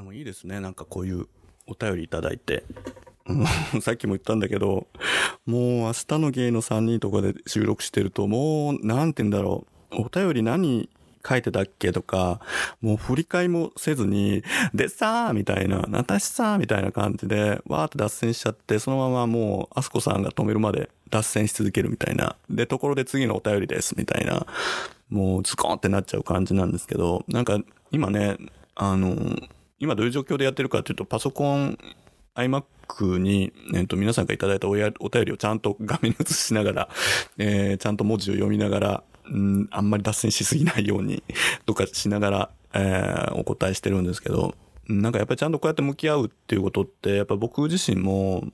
でもいいですね。なんかこういうお便りいただいて。さっきも言ったんだけど、もう明日の芸の3人とかで収録してると、もう、なんて言うんだろう。お便り何書いてたっけとか、もう振り返りもせずに、でさーみたいな、私さーみたいな感じで、わーって脱線しちゃって、そのままもう、あすこさんが止めるまで脱線し続けるみたいな。で、ところで次のお便りです、みたいな。もうズコーンってなっちゃう感じなんですけど、なんか今ね、あの、今どういう状況でやってるかっていうと、パソコン、iMac に、えっと、皆さんがいただいたおやお便りをちゃんと画面に映しながら、えー、ちゃんと文字を読みながら、うん、あんまり脱線しすぎないようにとかしながら、えー、お答えしてるんですけど、なんかやっぱりちゃんとこうやって向き合うっていうことって、やっぱ僕自身も、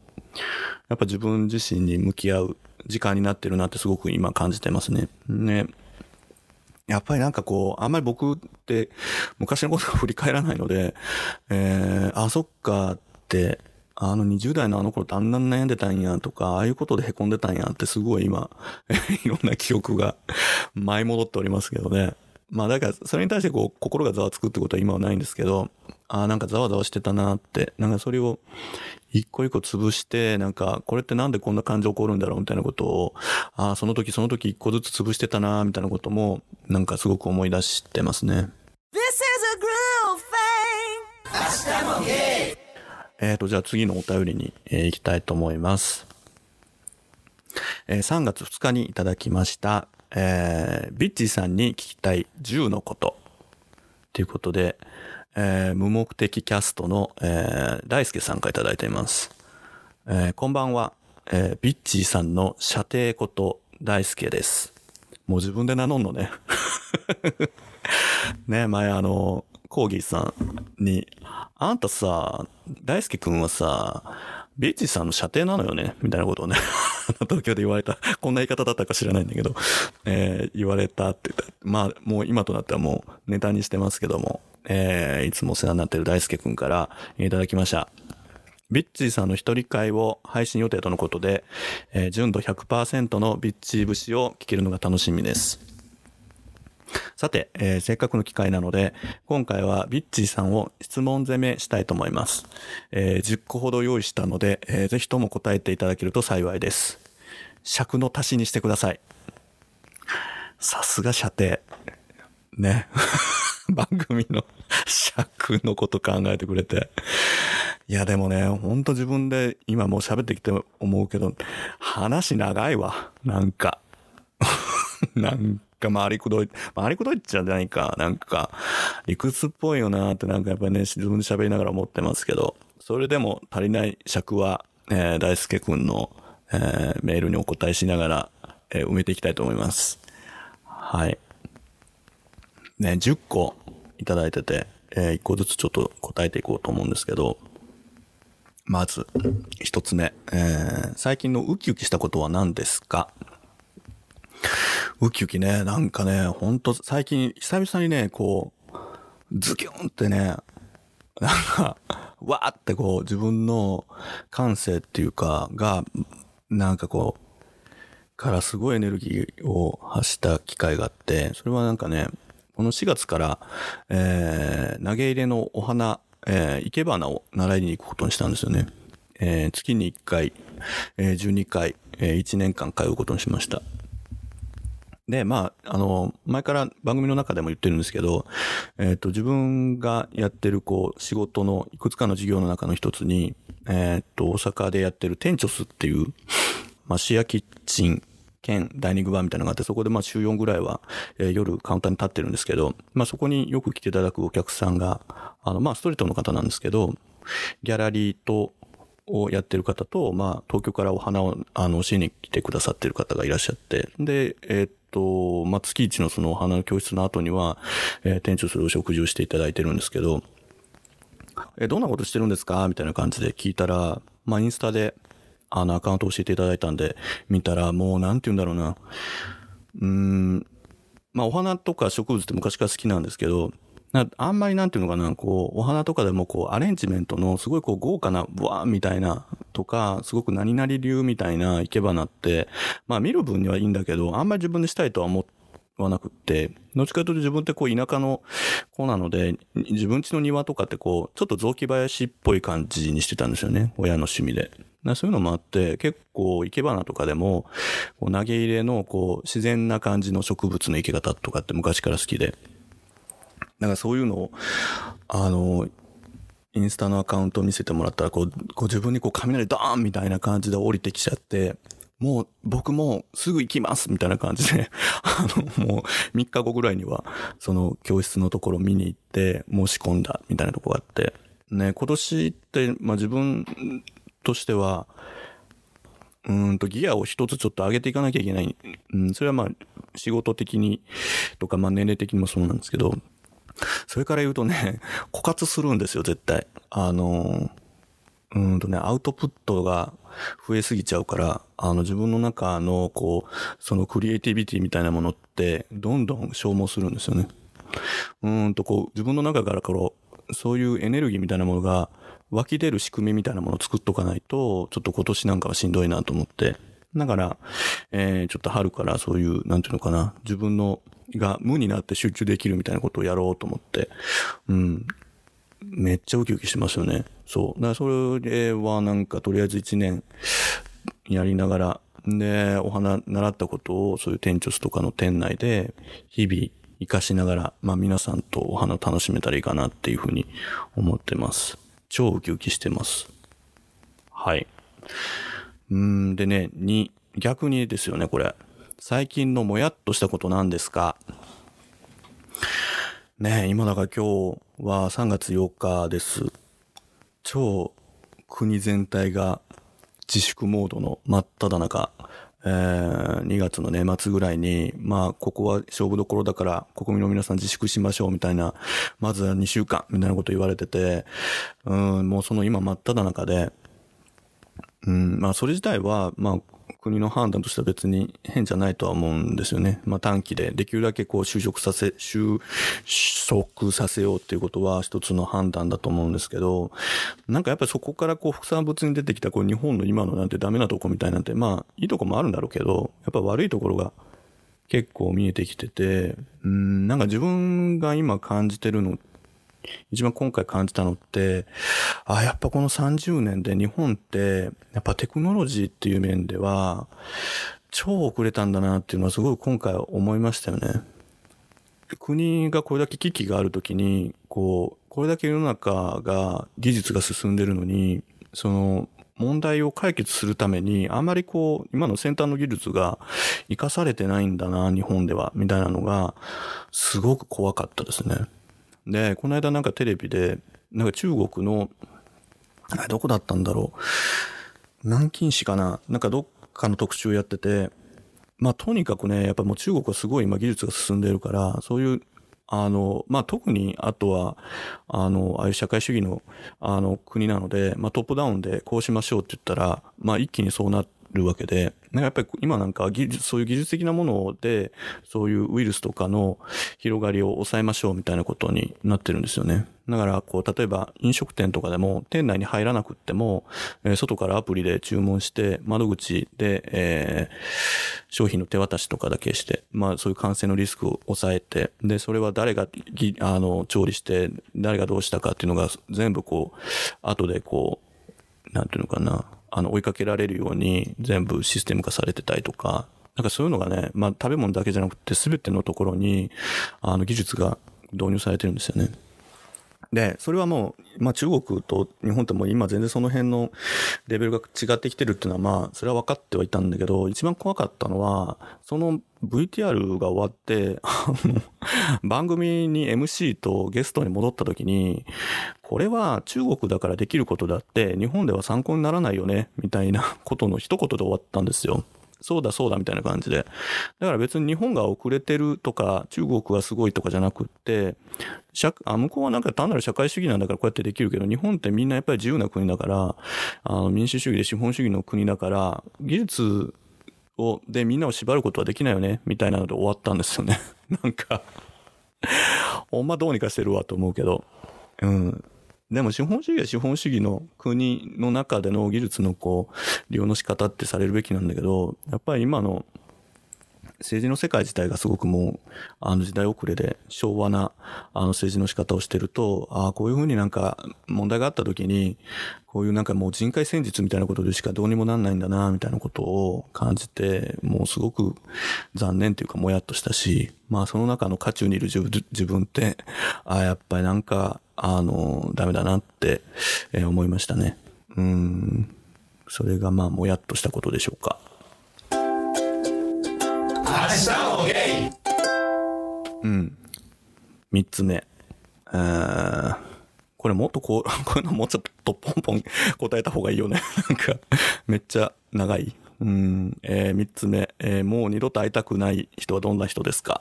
やっぱ自分自身に向き合う時間になってるなってすごく今感じてますね。ね。やっぱりなんかこう、あんまり僕って昔のことが振り返らないので、えー、あ、そっかって、あの20代のあの頃ってあん悩んでたんやとか、ああいうことで凹んでたんやってすごい今、いろんな記憶が 舞い戻っておりますけどね。まあだからそれに対してこう心がざわつくってことは今はないんですけど、ああなんかざわざわしてたなって、なんかそれを一個一個潰して、なんかこれってなんでこんな感情起こるんだろうみたいなことを、ああその時その時一個ずつ潰してたなみたいなことも、なんかすごく思い出してますね。This is a groove thing. えーと、じゃあ次のお便りに、えー行きたいと思います。えー3月2日にいただきました、えービッチーさんに聞きたい10のこと。ということで、えー無目的キャストの、えー大輔さんからいただいています。えーこんばんは、えービッチーさんの射程こと大輔です。もう自分で名乗んのね。ね、前あの、コーギーさんに、あんたさ、大輔くんはさ、ビッチーさんの射程なのよね？みたいなことをね、東京で言われた。こんな言い方だったか知らないんだけど、えー言われたって言った。まあ、もう今となってはもうネタにしてますけども、えーいつもお世話になってる大輔くんからいただきました。ビッチーさんの一人会を配信予定とのことで、えー純度100%のビッチー節を聞けるのが楽しみです。さて、えーせっかくの機会なので、今回はビッチーさんを質問攻めしたいと思います。えー10個ほど用意したので、えーぜひとも答えていただけると幸いです。尺の足しにしてください。さすが射程。ね。番組の尺のこと考えてくれて。いや、でもね、ほんと自分で今もう喋ってきて思うけど、話長いわ。なんか。なんか回りくどい、回りくどいっちゃないか。なんか、理屈っぽいよなってなんかやっぱりね、自分で喋りながら思ってますけど、それでも足りない尺は、えー大輔くんの、えーメールにお答えしながら、えー埋めていきたいと思います。はい。ね、10個いただいてて、え1個ずつちょっと答えていこうと思うんですけど、まず、一つ目、えー最近のウキウキしたことは何ですか？ウキウキね、なんかね、ほんと最近、久々にね、こう、ズキュンってね、なんか、わーってこう、自分の感性っていうか、が、なんかこう、からすごいエネルギーを発した機会があって、それはなんかね、この4月から、えー、投げ入れのお花、えー、生け花を習いに行くことにしたんですよね。えー、月に1回、えー、12回、えー、1年間通うことにしました。で、まあ、あの、前から番組の中でも言ってるんですけど、えっ、と、自分がやってる、こう、仕事のいくつかの事業の中の一つに、えっ、と、大阪でやってるテンチョスっていう、まあ、シアキッチン兼ダイニングバーみたいなのがあって、そこでまあ週4ぐらいは、え夜カウンターに立ってるんですけど、まあそこによく来ていただくお客さんが、あのまあストリートの方なんですけど、ギャラリーと、をやってる方と、まあ東京からお花を、あの、教えに来てくださってる方がいらっしゃって、で、えーっと、まあ月一のそのお花の教室の後には、えー店長するお食事をしていただいてるんですけど、え、どんなことしてるんですか？みたいな感じで聞いたら、まあ、インスタで、あの、アカウント教えていただいたんで、見たら、もう、なんて言うんだろうな。うーん、まあ、お花とか植物って昔から好きなんですけど、あんまりなんていうのかな、こう、お花とかでもこう、アレンジメントのすごいこう、豪華な、わーみたいな、とか、すごく何々流みたいな生け花って、まあ見る分にはいいんだけど、あんまり自分でしたいとは思っはなくって、どっちかというと自分ってこう田舎の子なので、自分家の庭とかってこう、ちょっと雑木林っぽい感じにしてたんですよね。親の趣味で。そういうのもあって、結構生け花とかでも、こう投げ入れのこう自然な感じの植物の生け方とかって昔から好きで。だからそういうのを、あの、インスタのアカウントを見せてもらったら、こう、こう自分にこう雷ドーンみたいな感じで降りてきちゃって、もう僕もすぐ行きますみたいな感じで、あの、もう3日後ぐらいには、その教室のところ見に行って申し込んだみたいなとこがあって、ね、今年って、まあ自分としては、うんとギアを一つちょっと上げていかなきゃいけない。うん、それはまあ仕事的にとか、まあ年齢的にもそうなんですけど、それから言うとね、枯渇するんですよ、絶対。あの、うんとね、アウトプットが増えすぎちゃうから、あの自分の中のこう、そのクリエイティビティみたいなものって、どんどん消耗するんですよね。うんとこう、自分の中からこう、そういうエネルギーみたいなものが湧き出る仕組みみたいなものを作っとかないと、ちょっと今年なんかはしんどいなと思って。だから、えー、ちょっと春からそういう、なんていうのかな、自分のが無になって集中できるみたいなことをやろうと思って、うん。めっちゃウキウキしてますよね。そう。だからそれはなんかとりあえず一年やりながら、で、お花習ったことをそういう店長とかの店内で日々活かしながら、まあ皆さんとお花を楽しめたらいいかなっていうふうに思ってます。超ウキウキしてます。はい。うんでね、に、逆にですよね、これ。最近のもやっとしたことなんですかね今だから今日は3月8日です。超国全体が自粛モードの真っ只中、えー、2月の年末ぐらいに、まあ、ここは勝負どころだから国民の皆さん自粛しましょうみたいな、まずは2週間みたいなこと言われてて、うん、もうその今真っ只中で、うん、まあそれ自体は、まあ国の判断としては別に変じゃないとは思うんですよね。まあ短期でできるだけこう就職させ、就職させようっていうことは一つの判断だと思うんですけど、なんかやっぱりそこからこう副産物に出てきたこう日本の今のなんてダメなとこみたいなんて、まあいいとこもあるんだろうけど、やっぱ悪いところが結構見えてきてて、うん、なんか自分が今感じてるのって一番今回感じたのって、あ、やっぱこの30年で日本って、やっぱテクノロジーっていう面では、超遅れたんだなっていうのはすごい今回思いましたよね。国がこれだけ危機があるときに、こう、これだけ世の中が技術が進んでるのに、その問題を解決するために、あまりこう、今の先端の技術が活かされてないんだな、日本では、みたいなのが、すごく怖かったですね。で、この間なんかテレビで、なんか中国の、どこだったんだろう。南京市かななんかどっかの特集やってて、まあとにかくね、やっぱもう中国はすごい今技術が進んでるから、そういう、あの、まあ特にあとは、あの、ああいう社会主義の、あの国なので、まあトップダウンでこうしましょうって言ったら、まあ一気にそうなって、るわけで、なんかやっぱり今なんか技術、そういう技術的なもので、そういうウイルスとかの広がりを抑えましょうみたいなことになってるんですよね。だから、こう、例えば飲食店とかでも、店内に入らなくっても、えー、外からアプリで注文して、窓口で、えー、商品の手渡しとかだけして、まあそういう感染のリスクを抑えて、で、それは誰が、あの、調理して、誰がどうしたかっていうのが全部こう、後でこう、なんていうのかな、あの、追いかけられるように全部システム化されてたりとか、なんかそういうのがね、まあ食べ物だけじゃなくて全てのところに、あの技術が導入されてるんですよね。で、それはもう、まあ中国と日本ってもう今全然その辺のレベルが違ってきてるっていうのはまあ、それは分かってはいたんだけど、一番怖かったのは、その VTR が終わって、あの、番組に MC とゲストに戻った時に、これは中国だからできることだって、日本では参考にならないよね、みたいなことの一言で終わったんですよ。そうだそうだみたいな感じで。だから別に日本が遅れてるとか、中国がすごいとかじゃなくって、あ向こうはなんか単なる社会主義なんだからこうやってできるけど、日本ってみんなやっぱり自由な国だから、あの民主主義で資本主義の国だから、技術を、でみんなを縛ることはできないよね、みたいなので終わったんですよね。なんかほんまどうにかしてるわと思うけど。うん。でも資本主義は資本主義の国の中での技術のこう、利用の仕方ってされるべきなんだけど、やっぱり今の政治の世界自体がすごくもう、あの時代遅れで昭和なあの政治の仕方をしてると、ああ、こういうふうになんか問題があった時に、こういうなんかもう人海戦術みたいなことでしかどうにもなんないんだな、みたいなことを感じて、もうすごく残念というかもやっとしたし、まあその中の渦中にいる自分って、ああ、やっぱりなんか、あの、ダメだなって、えー、思いましたね。うん。それがまあもやっとしたことでしょうか。うん。三つ目。これもっとこう、こういうのもうちょっとポンポン 答えた方がいいよね。なんか、めっちゃ長い。うん、えー、三つ目、えー、もう二度と会いたくない人はどんな人ですか？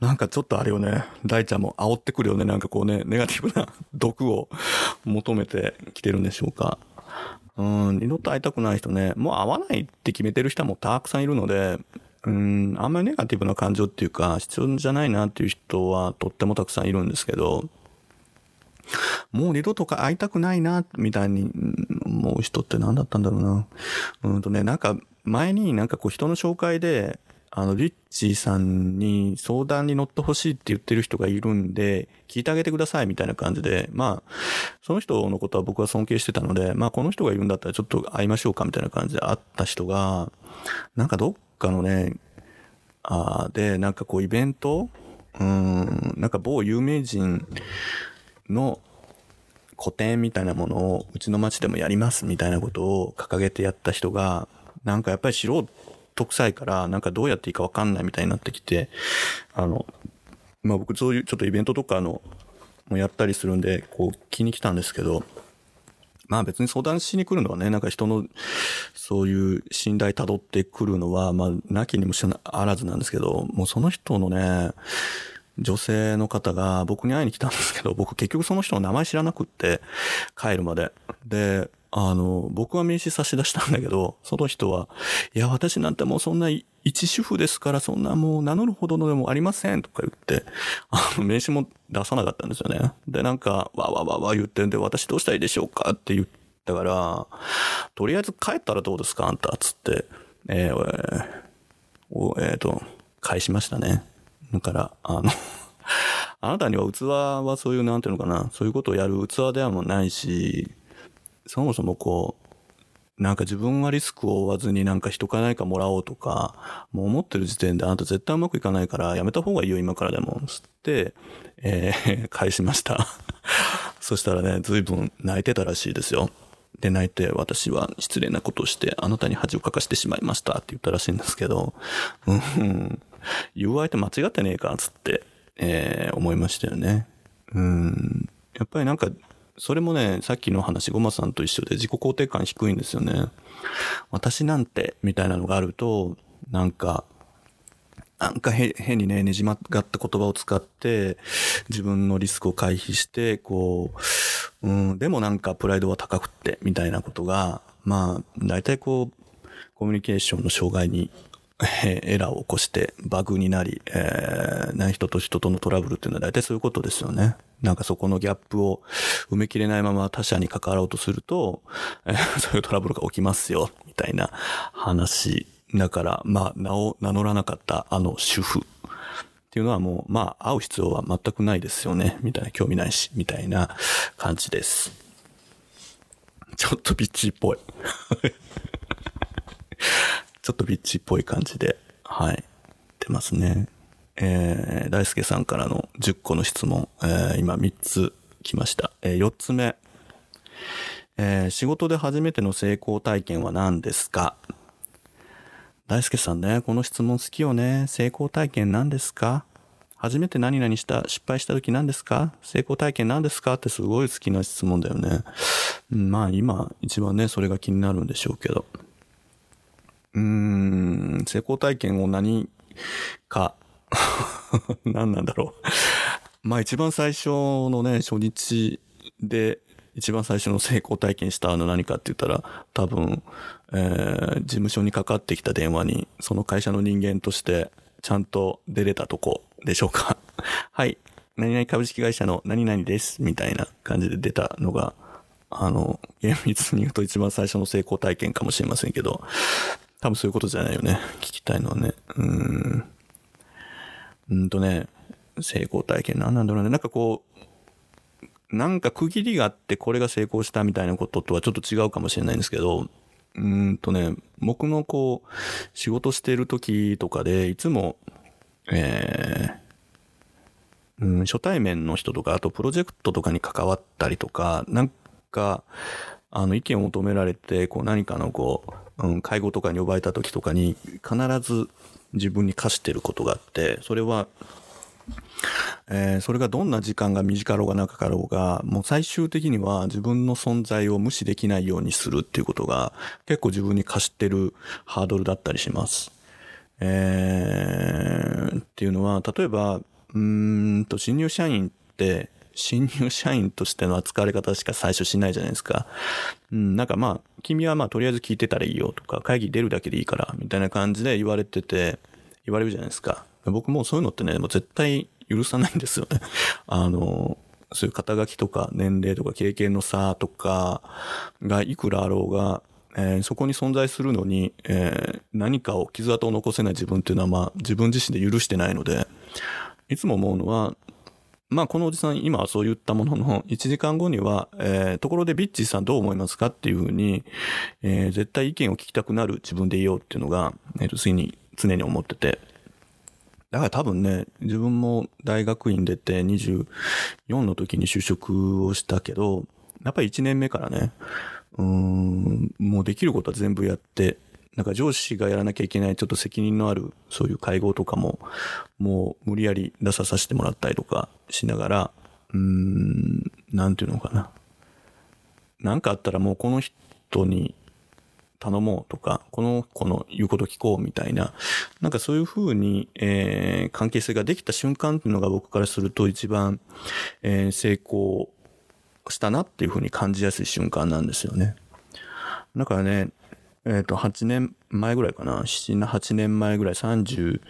なんかちょっとあれよね、大ちゃんも煽ってくるよね。なんかこうね、ネガティブな毒を求めてきてるんでしょうか。うん、二度と会いたくない人ね、もう会わないって決めてる人もたくさんいるので、うん、あんまりネガティブな感情っていうか、必要じゃないなっていう人はとってもたくさんいるんですけど、もう二度とか会いたくないな、みたいに思う人って何だったんだろうな。うんとね、なんか前になんかこう人の紹介で、あの、リッチーさんに相談に乗ってほしいって言ってる人がいるんで、聞いてあげてくださいみたいな感じで、まあ、その人のことは僕は尊敬してたので、まあこの人がいるんだったらちょっと会いましょうかみたいな感じで会った人が、なんかどっかのね、あで、なんかこうイベントうん、なんか某有名人の個展みたいなものをうちの町でもやりますみたいなことを掲げてやった人が、なんかやっぱり素人臭いから、なんかどうやっていいかわかんないみたいになってきて、あの、まあ僕そういうちょっとイベントとかの、もやったりするんで、こう気に来たんですけど、まあ別に相談しに来るのはね、なんか人のそういう信頼辿ってくるのは、まあ、なきにもしあらずなんですけど、もうその人のね、女性の方が僕に会いに来たんですけど、僕結局その人の名前知らなくって、帰るまで。で、あの、僕は名刺差し出したんだけど、その人は、いや、私なんてもうそんな一主婦ですから、そんなもう名乗るほどのでもありませんとか言って、あの、名刺も出さなかったんですよね。で、なんか、わわわわ言ってんで、私どうしたらいいでしょうかって言ったから、とりあえず帰ったらどうですかあんた、つって、えー、えー、と、返しましたね。だから、あの あなたには器はそういう、なんていうのかな、そういうことをやる器ではもないし、そもそもこう、なんか自分はリスクを負わずになんか人かないかもらおうとか、もう思ってる時点であなた絶対うまくいかないからやめた方がいいよ今からでも。つって、えー、返しました。そしたらね、随分泣いてたらしいですよ。で、泣いて私は失礼なことをしてあなたに恥をかかしてしまいましたって言ったらしいんですけど、うん、言う相手間違ってねえか、つって、えー、思いましたよね。うん。やっぱりなんか、それもね、さっきの話、ゴマさんと一緒で自己肯定感低いんですよね。私なんて、みたいなのがあると、なんか、なんか変にね、ねじ曲がった言葉を使って、自分のリスクを回避して、こう、うん、でもなんかプライドは高くって、みたいなことが、まあ、大体こう、コミュニケーションの障害に エラーを起こしてバグになり、えー、人と人とのトラブルっていうのは大体そういうことですよね。なんかそこのギャップを埋めきれないまま他者に関わろうとすると、えー、そういうトラブルが起きますよ、みたいな話。だから、まあ、名を名乗らなかったあの主婦っていうのはもう、まあ、会う必要は全くないですよね、みたいな、興味ないし、みたいな感じです。ちょっとビッチっぽい。ちょっとビッチっぽい感じで、はい、出ますね。えー、大輔さんからの10個の質問、えー、今3つ来ました。えー、4つ目。えー、仕事で初めての成功体験は何ですか？大輔さんね、この質問好きよね。成功体験何ですか？初めて何々した、失敗した時何ですか？成功体験何ですか？ってすごい好きな質問だよね。まあ今一番ね、それが気になるんでしょうけど。うん、成功体験を何か 何なんだろうまあ一番最初のね、初日で一番最初の成功体験したの何かって言ったら、多分、えー、事務所にかかってきた電話に、その会社の人間としてちゃんと出れたとこでしょうか はい。何々株式会社の何々です。みたいな感じで出たのが、あの、厳密に言うと一番最初の成功体験かもしれませんけど、多分そういうことじゃないよね。聞きたいのはね。うん。うんとね、成功体験なんだろうね。なんかこう、なんか区切りがあってこれが成功したみたいなこととはちょっと違うかもしれないんですけど、うんとね、僕のこう、仕事してる時とかで、いつも、えー、うん、初対面の人とか、あとプロジェクトとかに関わったりとか、なんか、あの、意見を求められて、こう何かのこう、うん、介護とかに呼ばれた時とかに、必ず自分に課してることがあって、それは、えー、それがどんな時間が短かろうが長かろうが、もう最終的には自分の存在を無視できないようにするっていうことが結構自分に課してるハードルだったりします。えー、っていうのは、例えば、うんと、新入社員って、新入社員としての扱われ方しか最初しないじゃないですか。うん、なんかまあ、君はまあとりあえず聞いてたらいいよとか、会議出るだけでいいから、みたいな感じで言われてて、言われるじゃないですか。僕もそういうのってね、もう絶対許さないんですよね。あの、そういう肩書きとか年齢とか経験の差とかがいくらあろうが、えー、そこに存在するのに、えー、何かを傷跡を残せない自分っていうのは、まあ自分自身で許してないので、いつも思うのは、まあこのおじさん今はそう言ったものの、1時間後には、えー、ところでビッチーさんどう思いますかっていうふうに、えー、絶対意見を聞きたくなる自分でいようっていうのが、えっ、ー、と、次に常に思ってて、だから多分ね、自分も大学院出て24の時に就職をしたけど、やっぱり1年目からね、うん、もうできることは全部やって、なんか上司がやらなきゃいけないちょっと責任のあるそういう会合とかも、もう無理やり出ささせてもらったりとかしながら、うーん、なんていうのかな。なんかあったらもうこの人に頼もうとか、この子の言うこと聞こうみたいな、なんかそういうふうに、えー、関係性ができた瞬間っていうのが僕からすると一番、えー、成功したなっていうふうに感じやすい瞬間なんですよね。だからね、えっ、ー、と、8年前ぐらいかな、7、8年前ぐらい、34、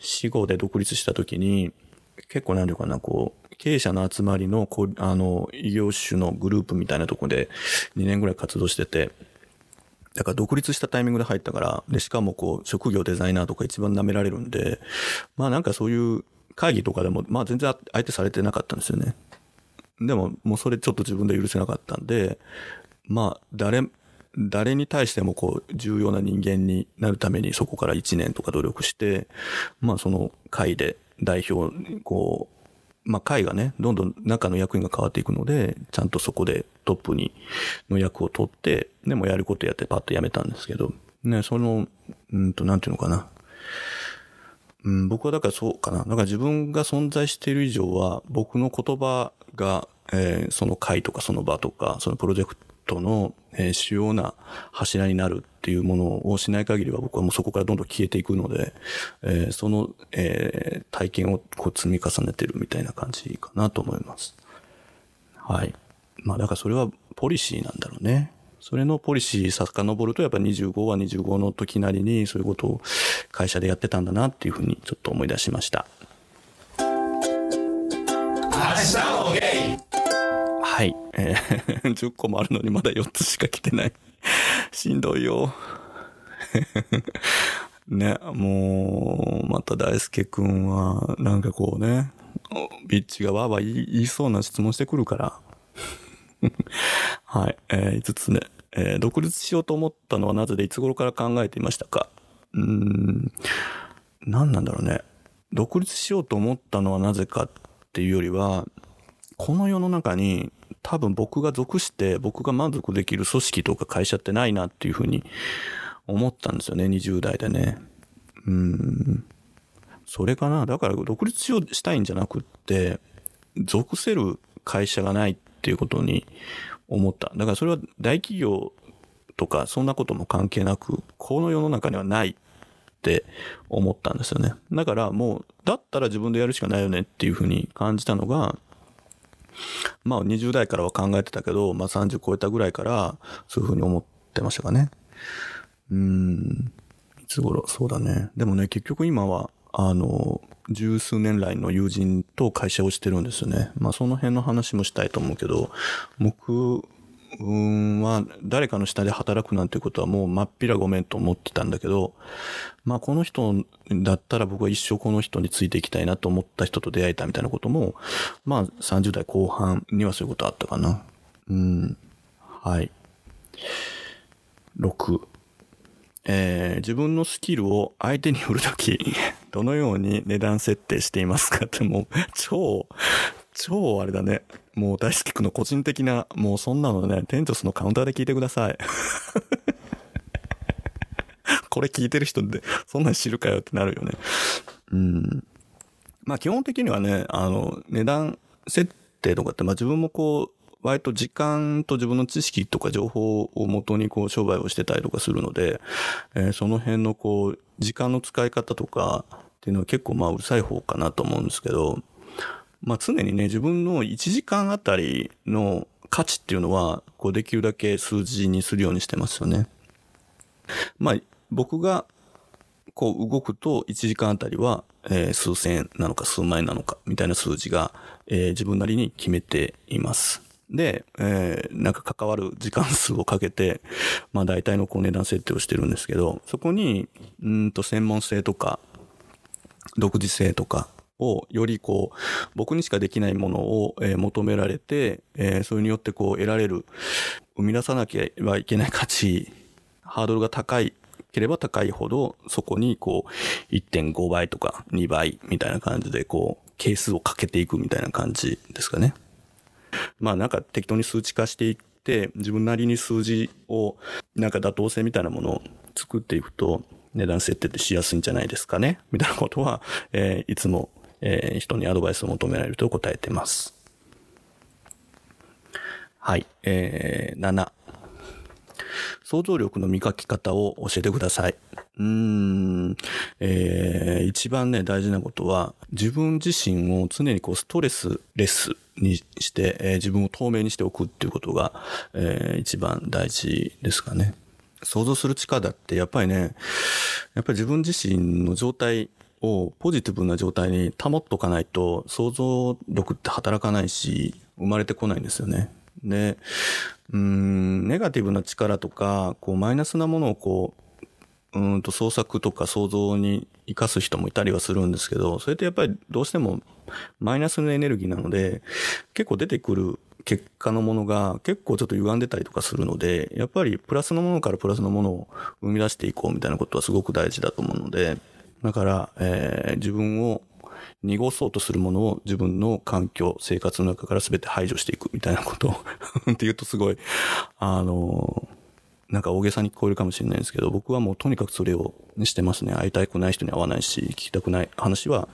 5で独立した時に、結構なんていうかな、こう、経営者の集まりの、こう、あの、異業種のグループみたいなとこで2年ぐらい活動してて、だから独立したタイミングで入ったから、で、しかもこう、職業デザイナーとか一番舐められるんで、まあなんかそういう会議とかでも、まあ全然相手されてなかったんですよね。でも、もうそれちょっと自分で許せなかったんで、まあ、誰、誰に対してもこう、重要な人間になるためにそこから1年とか努力して、まあその会で代表、こう、まあ、会がね、どんどん中の役員が変わっていくので、ちゃんとそこでトップに、の役を取って、でもやることやってパッとやめたんですけど、ね、その、うんと、なんていうのかな。うん、僕はだからそうかな。だから自分が存在している以上は、僕の言葉が、えー、その会とかその場とか、そのプロジェクトの、えー、主要な柱になるっていうものをしない限りは僕はもうそこからどんどん消えていくので、えー、その、えー、体験をこう積み重ねてるみたいな感じかなと思います。はい。まあだからそれはポリシーなんだろうね。それのポリシー遡るとやっぱ25は25の時なりにそういうことを会社でやってたんだなっていうふうにちょっと思い出しました。はい。えー、10個もあるのにまだ4つしか来てない。しんどいよ。ね、もう、また大輔くんは、なんかこうね、ビッチがわーわー言いそうな質問してくるから。はい。えー、5つ目。えー、独立しようと思ったのはなぜでいつ頃から考えていましたか？うん、何なんだろうね。独立しようと思ったのはなぜかっていうよりは、この世の中に多分僕が属して僕が満足できる組織とか会社ってないなっていうふうに思ったんですよね、20代でね。うん。それかな。だから独立しようしたいんじゃなくって、属せる会社がないっていうことに思った。だからそれは大企業とかそんなことも関係なく、この世の中にはないって思ったんですよね。だからもう、だったら自分でやるしかないよねっていうふうに感じたのが、まあ20代からは考えてたけど、まあ30超えたぐらいからそういうふうに思ってましたかね。うん。いつ頃？そうだね。でもね、結局今は、あの、十数年来の友人と会社をしてるんですよね。まあその辺の話もしたいと思うけど、僕分は誰かの下で働くなんてことはもうまっぴらごめんと思ってたんだけど、まあこの人だったら僕は一生この人についていきたいなと思った人と出会えたみたいなことも、まあ30代後半にはそういうことあったかな。うん。はい。6。えー、自分のスキルを相手に売るとき、どのように値段設定していますかってもう、超、超あれだね。もう大好きくの個人的な、もうそんなのね、テントスのカウンターで聞いてください。これ聞いてる人ってそんなん知るかよってなるよね。うん。まあ基本的にはね、あの、値段設定とかって、まあ自分もこう、割と時間と自分の知識とか情報をもとにこう商売をしてたりとかするので、えー、その辺のこう、時間の使い方とかっていうのは結構まあうるさい方かなと思うんですけど、まあ常にね、自分の1時間あたりの価値っていうのは、こうできるだけ数字にするようにしてますよね。まあ僕がこう動くと1時間あたりは、えー、数千なのか数万円なのかみたいな数字が、えー、自分なりに決めています。で、えー、なんか関わる時間数をかけて、まあ大体のこう値段設定をしてるんですけど、そこに、うんと専門性とか、独自性とかをよりこう、僕にしかできないものを、え、求められて、え、それによってこう得られる、生み出さなきゃいけない価値、ハードルが高いければ高いほど、そこにこう、1.5倍とか2倍みたいな感じでこう、係数をかけていくみたいな感じですかね。まあなんか適当に数値化していって、自分なりに数字を、なんか妥当性みたいなものを作っていくと、値段設定ってしやすいんじゃないですかねみたいなことは、えー、いつも、えー、人にアドバイスを求められると答えてます。はい。えー、7。想像力の磨き方を教えてください。うん、えー、一番ね、大事なことは、自分自身を常にこうストレスレスにして、えー、自分を透明にしておくっていうことが、えー、一番大事ですかね。想像する力ってやっぱりね、やっぱり自分自身の状態をポジティブな状態に保っとかないと想像力って働かないし、生まれてこないんですよね。で、うん、ネガティブな力とか、こうマイナスなものをこう、うんと創作とか想像に活かす人もいたりはするんですけど、それってやっぱりどうしてもマイナスのエネルギーなので、結構出てくる結果のものが結構ちょっと歪んでたりとかするので、やっぱりプラスのものからプラスのものを生み出していこうみたいなことはすごく大事だと思うので、だから、えー、自分を濁そうとするものを自分の環境、生活の中から全て排除していくみたいなことを って言うとすごい、あのなんか大げさに聞こえるかもしれないんですけど、僕はもうとにかくそれをしてますね。会いたくない人に会わないし、聞きたくない話は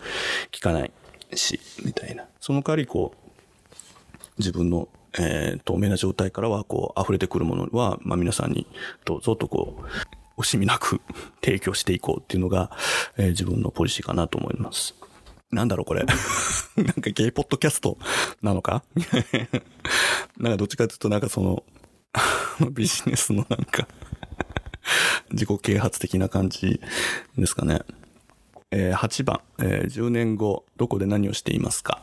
聞かないし、みたいな。その代わりこう、自分の、えー、透明な状態からはこう溢れてくるものは、まあ皆さんにどうぞとこう、惜しみなく提供していこうっていうのが、えー、自分のポリシーかなと思います。なんだろうこれ。なんかゲイポッドキャストなのか？なんかどっちかっていうとなんかその、ビジネスのなんか自己啓発的な感じですかね。えー、8番、えー、10年後、どこで何をしていますか？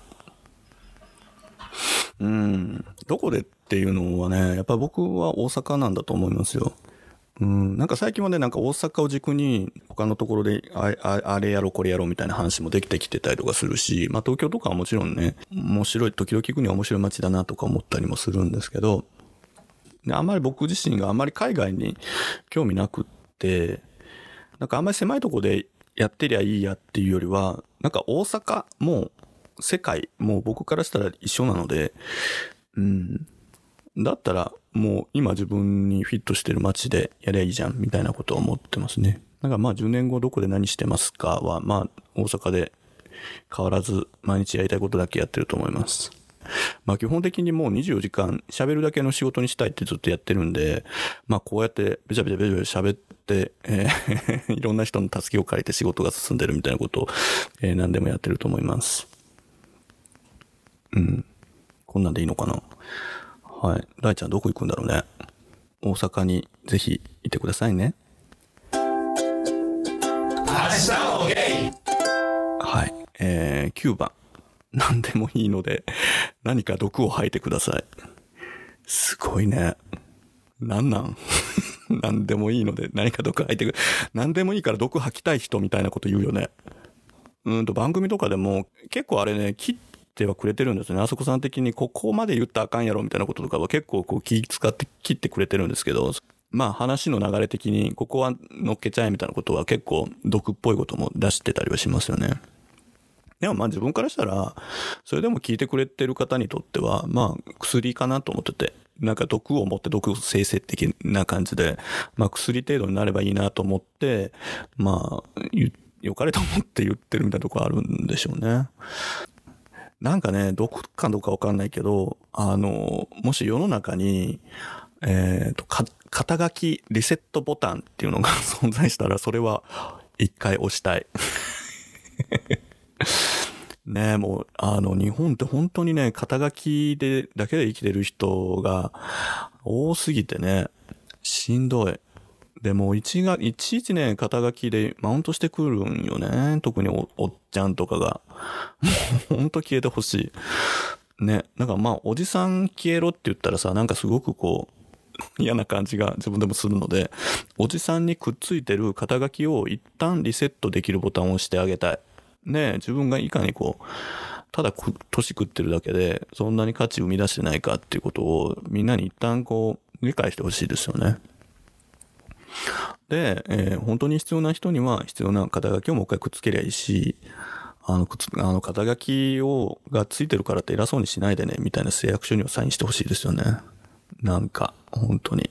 うん、どこでっていうのはね、やっぱ僕は大阪なんだと思いますよ。うん、なんか最近までなんか大阪を軸に他のところでああれやろこれやろみたいな話もできてきてたりとかするし、まあ東京とかはもちろんね、面白い、時々行くには面白い街だなとか思ったりもするんですけど、あんまり僕自身があんまり海外に興味なくって、なんかあんまり狭いとこでやってりゃいいやっていうよりは、なんか大阪も世界も僕からしたら一緒なので、うん。だったらもう今自分にフィットしてる街でやりゃいいじゃんみたいなことは思ってますね。だからまあ10年後どこで何してますかはまあ大阪で変わらず毎日やりたいことだけやってると思います。まあ基本的にもう24時間喋るだけの仕事にしたいってずっとやってるんで、まあこうやってべちゃべちゃべちゃべちゃ喋って、えー いろんな人の助けを借りて仕事が進んでるみたいなことを、えー、何でもやってると思います。うん。こんなんでいいのかな？はい。ライちゃんどこ行くんだろうね。大阪にぜひいてくださいね。はい。えー、9番。何でもいいので、何か毒を吐いてください。すごいね。なんなん？何でもいいので何か毒吐いてくる。何でもいいから毒吐きたい人みたいなこと言うよね。うんと番組とかでも結構あれね、切ってはくれてるんですね。あそこさん的にここまで言ったらあかんやろみたいなこととかは結構こう気使って切ってくれてるんですけど、まあ話の流れ的にここは乗っけちゃえみたいなことは結構毒っぽいことも出してたりはしますよね。でもまあ自分からしたら、それでも聞いてくれてる方にとっては、まあ薬かなと思ってて、なんか毒を持って毒生成的な感じで、まあ薬程度になればいいなと思って、まあ、良かれと思って言ってるみたいなとこあるんでしょうね。なんかね、毒かどうかわかんないけど、あの、もし世の中に、えっ、ー、と、か、肩書きリセットボタンっていうのが 存在したら、それは一回押したい。ねもう、あの、日本って本当にね、肩書きで、だけで生きてる人が多すぎてね、しんどい。でも、一が、いちいちね、肩書きでマウントしてくるんよね。特におおっちゃんとかが。もう、ほんと消えてほしい。ね。なんかまあ、おじさん消えろって言ったらさ、なんかすごくこう、嫌な感じが自分でもするので、おじさんにくっついてる肩書きを一旦リセットできるボタンを押してあげたい。ね、自分がいかにこう、ただ年食ってるだけで、そんなに価値生み出してないかっていうことを、みんなに一旦こう、理解してほしいですよね。で、えー、本当に必要な人には必要な肩書きをもう一回くっつけりゃいいし、あの、くつ、あの、肩書きを、がついてるからって偉そうにしないでね、みたいな誓約書にはサインしてほしいですよね。なんか、本当に。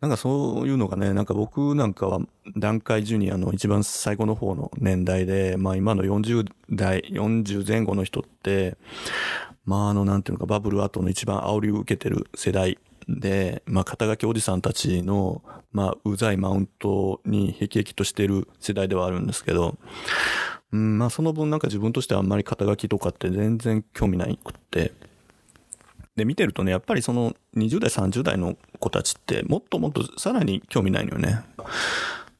なんかそういうのがね、なんか僕なんかは段階ジュニアの一番最後の方の年代で、まあ今の40代、40前後の人って、まああのなんていうのかバブル後の一番煽りを受けてる世代で、まあ肩書きおじさんたちの、まあうざいマウントに辟易としてる世代ではあるんですけど、うん、まあその分なんか自分としてはあんまり肩書きとかって全然興味ないくって、で、見てるとね、やっぱりその20代、30代の子たちってもっともっとさらに興味ないのよね。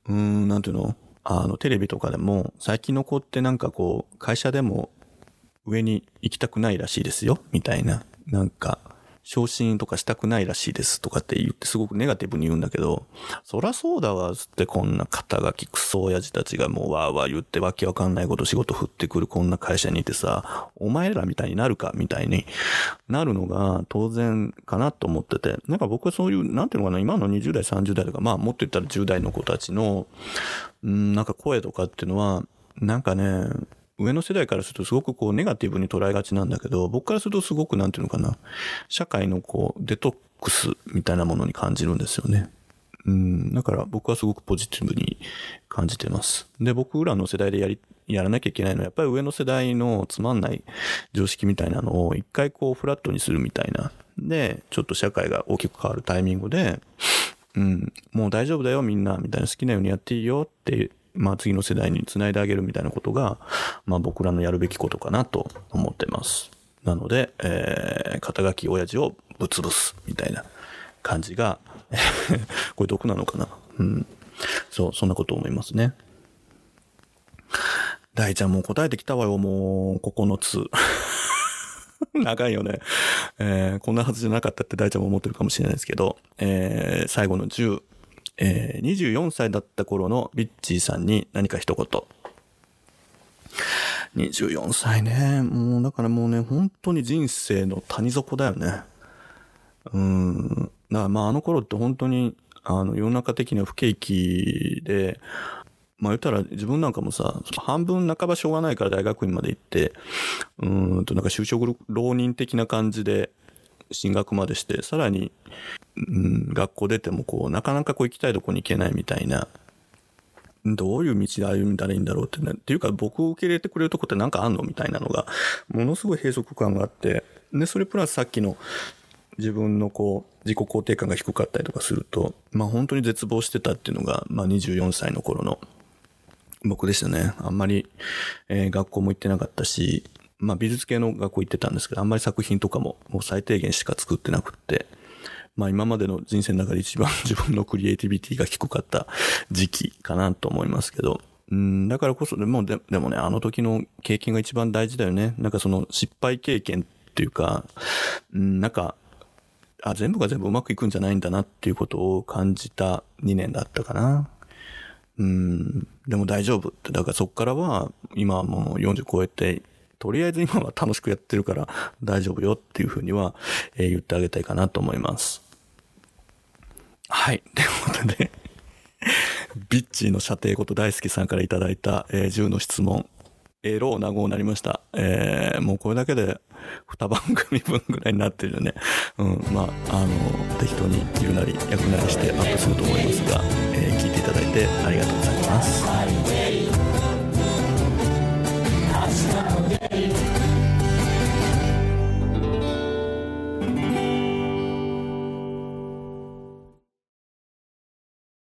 うん、なんていうの？あの、テレビとかでも最近の子ってなんかこう、会社でも上に行きたくないらしいですよ、みたいな。なんか、昇進とかしたくないらしいですとかって言ってすごくネガティブに言うんだけど、そらそうだわ、つってこんな肩書きクソ親父たちがもうわーわー言ってわけわかんないこと仕事振ってくるこんな会社にいてさ、お前らみたいになるかみたいになるのが当然かなと思ってて、なんか僕はそういう、なんていうのかな、今の20代、30代とか、まあもっと言ったら10代の子たちの、うん、なんか声とかっていうのは、なんかね、上の世代からするとすごくこうネガティブに捉えがちなんだけど、僕からするとすごくなんていうのかな、社会のこうデトックスみたいなものに感じるんですよね。うん、だから僕はすごくポジティブに感じてます。で、僕らの世代でやり、やらなきゃいけないのは、やっぱり上の世代のつまんない常識みたいなのを一回こうフラットにするみたいな。で、ちょっと社会が大きく変わるタイミングで、うん、もう大丈夫だよみんな、みたいな好きなようにやっていいよってまあ次の世代につないであげるみたいなことが、まあ僕らのやるべきことかなと思ってます。なので、えー、肩書き親父をぶつぶすみたいな感じが、これ毒なのかな？うん。そう、そんなこと思いますね。大ちゃんもう答えてきたわよ、もう、9つ。長いよね。えー、こんなはずじゃなかったって大ちゃんも思ってるかもしれないですけど、えー、最後の10、えー、24歳だった頃のビッチーさんに何か一言。24歳ね。もう、だからもうね、本当に人生の谷底だよね。うん。だからまああの頃って本当に、あの、世の中的には不景気で、まあ言ったら自分なんかもさ、半分半ばしょうがないから大学院まで行って、うんとなんか就職浪人的な感じで進学までして、さらにうん、学校出てもこう、なかなかこう行きたいとこに行けないみたいな、どういう道で歩んだらいいんだろうってね。っていうか僕を受け入れてくれるとこってなんかあんのみたいなのが、ものすごい閉塞感があって、で、それプラスさっきの自分のこう、自己肯定感が低かったりとかすると、まあ本当に絶望してたっていうのが、まあ24歳の頃の僕でしたね。あんまり、えー、学校も行ってなかったし、まあ美術系の学校行ってたんですけど、あんまり作品とかももう最低限しか作ってなくって、まあ今までの人生の中で一番 自分のクリエイティビティが低かった時期かなと思いますけど、うん、だからこそ、でも、ででもね、あの時の経験が一番大事だよね。なんかその失敗経験っていうか、うん、なんか、あ、全部が全部うまくいくんじゃないんだなっていうことを感じた2年だったかな。うん、でも大丈夫って。だからそっからは、今はもう40超えて、とりあえず今は楽しくやってるから大丈夫よっていうふうには、え、言ってあげたいかなと思います。はい。ということでビッチーの射程こと大好きさんからいただいた、えー、10の質問。エローなごになりました。えー、もうこれだけで2番組分ぐらいになってるよね。うん、まあ、あの、適当に言うなり、役なりしてアップすると思いますが、えー、聞いていただいてありがとうございます。Yeah.